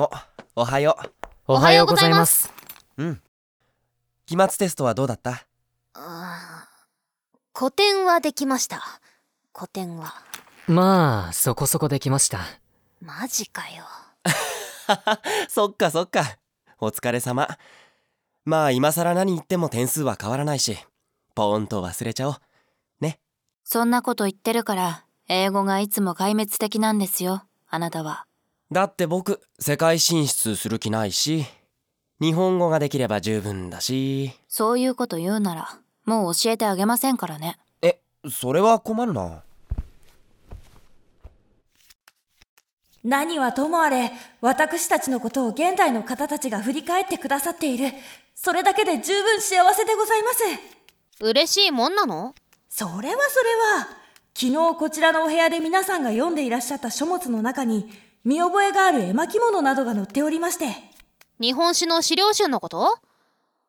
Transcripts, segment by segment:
お、おはよおはようございます。う。うん。期末テストはどうだった？あー古典はできました古典はまあ、そこそこできました。マジかよ そっかそっか。お疲れ様。まあ今更何言っても点数は変わらないし、ポーンと忘れちゃおう。そんなこと言ってるから、英語がいつも壊滅的なんですよ、あなたは。だって僕、世界進出する気ないし、日本語ができれば十分だし。そういうこと言うなら、もう教えてあげませんからね。え、それは困るな。何はともあれ、私たちのことを現代の方たちが振り返ってくださっている。それだけで十分幸せでございます。嬉しいもんなの？それはそれは。昨日こちらのお部屋で皆さんが読んでいらっしゃった書物の中に、見覚えがある絵巻物などが載っておりまして。日本史の資料集のこと？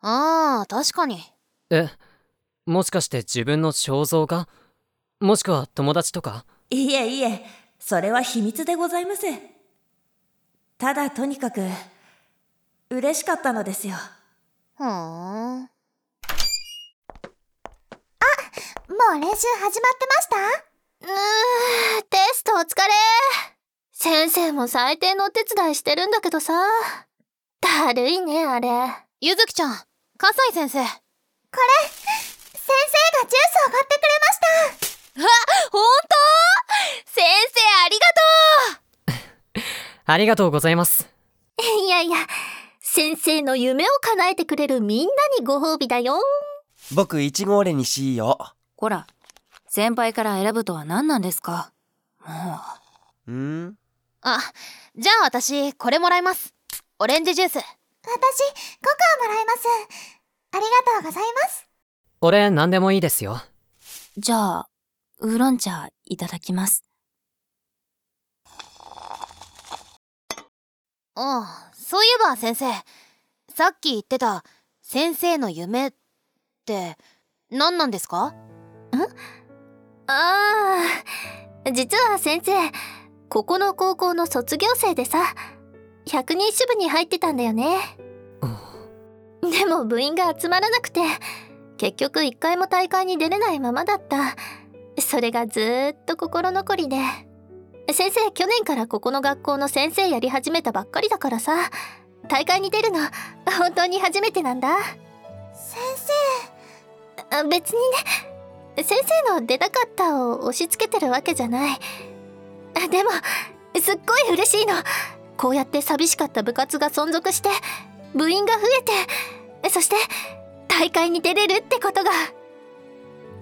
ああ確かに。え、もしかして自分の肖像画？もしくは友達とか？いえいえ、それは秘密でございます。ただとにかく、嬉しかったのですよ。ふーん。もう練習始まってました？うーテストお疲れ先生も採点のお手伝いしてるんだけどさ。だるいね、あれ。ゆずきちゃん笠井先生先生がジュースを買ってくれましたほんと先生ありがと ありがとうございます。いやいや、先生の夢を叶えてくれるみんなにご褒美だよ。僕、いちごオレにしよこら、先輩から選ぶとは何なんですか？もう。ん？あじゃあ私これもらいますオレンジジュース私、ココアもらいます。ありがとうございます。俺、何でもいいですよ。う。じゃあ、ウーロン茶いただきます。ああそういえば先生さっき言ってた先生の夢って何なんですか？ああ、実は先生、ここの高校の卒業生でさ、百人支部に入ってたんだよね。でも部員が集まらなくて、結局一回も大会に出れないままだった。それがずーっと心残りで。先生、去年からここの学校の先生やり始めたばっかりだからさ、大会に出るの、本当に初めてなんだ。先あ別にね先生の出たかったを押し付けてるわけじゃないあでもすっごい嬉しいの。こうやって寂しかった部活が存続して部員が増えてそして大会に出れるってことが。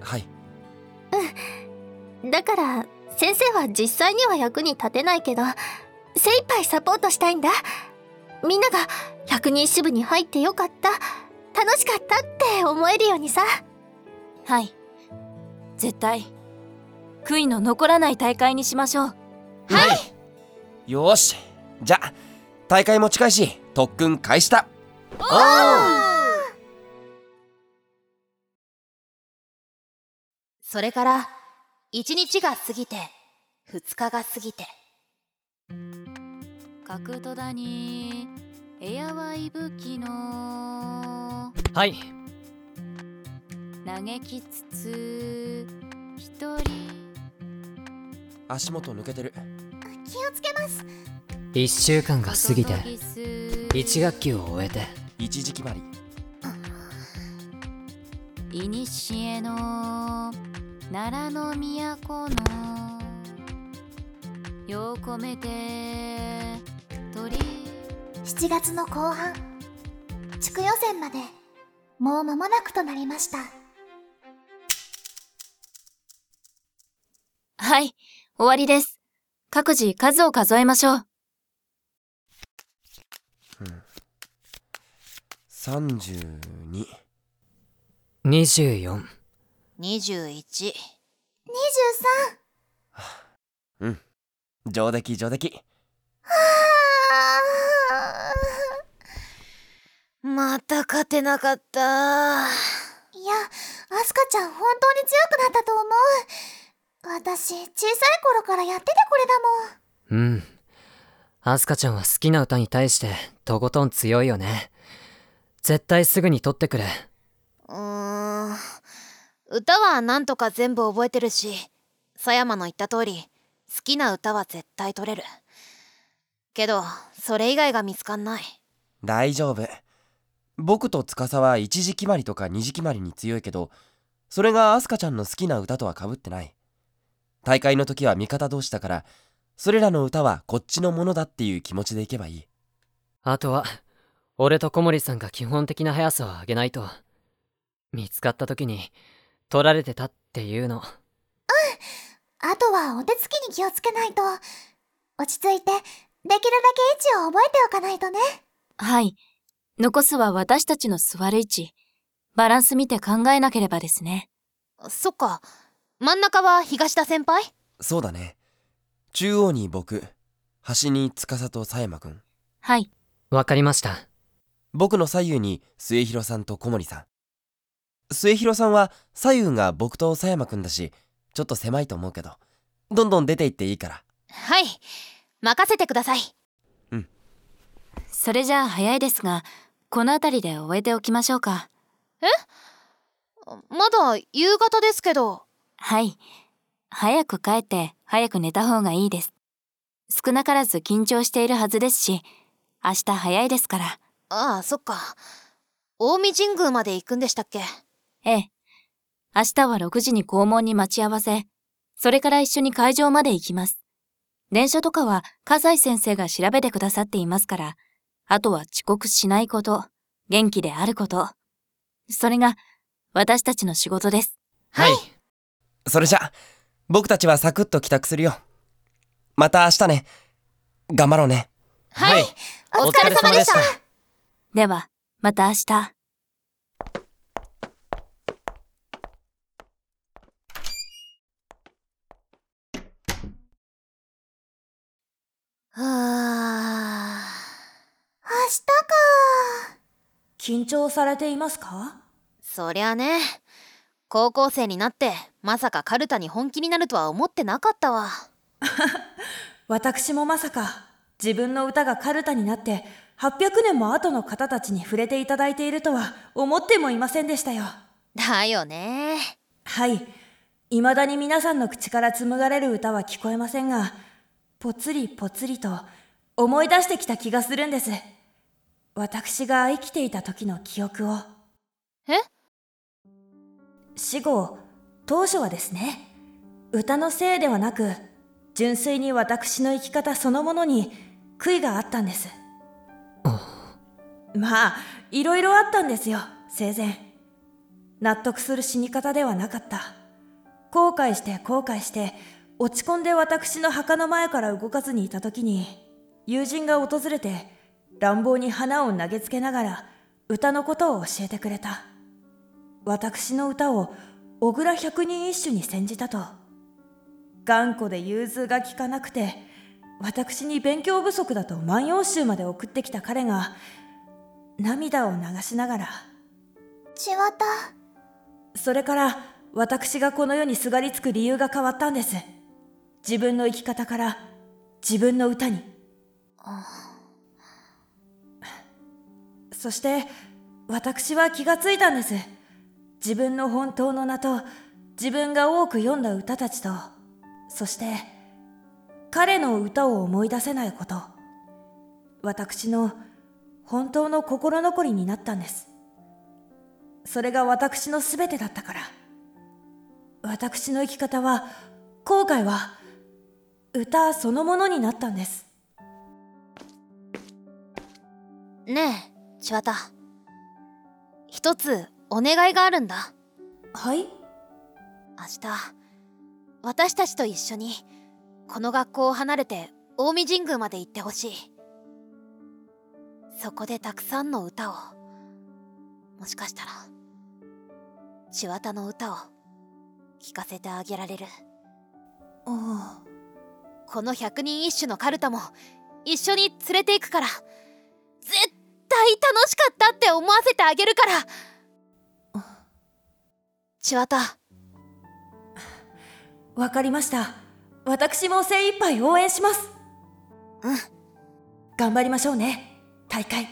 はい。だから先生は実際には役に立てないけど精一杯サポートしたいんだ。みんなが百人支部に入ってよかった。楽しかったって思えるようにさ。はい。絶対悔いの残らない大会にしましょうはいよーし。じゃ、大会も近いし、特訓開始だそれから1日が過ぎて2日が過ぎて角戸だにエアは息吹のはい。嘆きつつ一人足元抜けてる。気をつけます。一週間が過ぎて、一一学期を終えて、一時決まり。いにしえの奈良の都のよう込めて鳥7月の後半、地区予選まで、もう間もなくとなりました。はい終わりです各自数を数えましょう32。24。21 23! 上出来上出来。また勝てなかったいや、アスカちゃん本当に強くなったと思う。私、小さい頃からやっててこれだもん。うん。アスカちゃんは好きな歌に対してとことん強いよね。絶対すぐに取ってくれ。うーん。歌はなんとか全部覚えてるし狭山の言った通り好きな歌は絶対取れる。けどそれ以外が見つかんない。大丈夫。僕と司は一時決まりとか二時決まりに強いけどそれがアスカちゃんの好きな歌とは被ってない大会の時は味方同士だからそれらの歌はこっちのものだっていう気持ちでいけばいいあとは俺と小森さんが基本的な速さを上げないと見つかった時に取られてたっていうのあとはお手つきに気をつけないと。落ち着いて、できるだけ位置を覚えておかないとね。はい。残すは私たちの座る位置。バランス見て考えなければですね。そっか真ん中は東田先輩？そうだね。中央に僕端に司と狭山くん。はい。わかりました。僕の左右に末広さんと小森さん。末広さんは左右が僕と狭山くんだしちょっと狭いと思うけどどんどん出て行っていいから。はい。任せてください。それじゃあ早いですが、この辺りで終えておきましょうか。まだ夕方ですけどはい。早く帰って早く寝た方がいいです。少なからず緊張しているはずですし、明日早いですから。ああそっか近江神宮まで行くんでしたっけ？ええ。明日は6時に校門に待ち合わせ、それから一緒に会場まで行きます。電車とかは葛西先生が調べてくださっていますから、あとは遅刻しないこと、元気であること。それが私たちの仕事です。はいそれじゃ僕たちはサクッと帰宅するよ。また明日ね。頑張ろうね。はい、お疲れ様でした。では、また明日。はあ。明日か。緊張されていますか？そりゃね。高校生になってまさかカルタに本気になるとは思ってなかったわ 私もまさか自分の歌がカルタになって800年も後の方たちに触れていただいているとは思ってもいませんでしたよ。だよねはい。未だに皆さんの口から紡がれる歌は聞こえませんが、ぽつりぽつりと思い出してきた気がするんです。私が生きていた時の記憶を。え？死後、当初はですね、歌のせいではなく、純粋に私の生き方そのものに悔いがあったんです。まあ、いろいろあったんですよ、生前。納得する死に方ではなかった。後悔して後悔して、落ち込んで私の墓の前から動かずにいた時に、友人が訪れて、乱暴に花を投げつけながら、歌のことを教えてくれた。私の歌を小倉百人一首に煎じたと。頑固で融通が利かなくて私に勉強不足だと万葉集まで送ってきた彼が涙を流しながら千綿。それから私がこの世にすがりつく理由が変わったんです。自分の生き方から自分の歌に。そして私は気がついたんです自分の本当の名と自分が多く読んだ歌たちとそして彼の歌を思い出せないこと私の本当の心残りになったんです。それが私の全てだったから。私の生き方は後悔は歌そのものになったんです。ねえ千綿。一つお願いがあるんだ。はい？明日私たちと一緒にこの学校を離れて近江神宮まで行ってほしい。そこでたくさんの歌を。もしかしたら千綿の歌を聴かせてあげられる。あ。この百人一首のカルタも一緒に連れて行くから絶対楽しかったって思わせてあげるから千綿わかりました。私も精一杯応援します。うん。頑張りましょうね。大会。うん。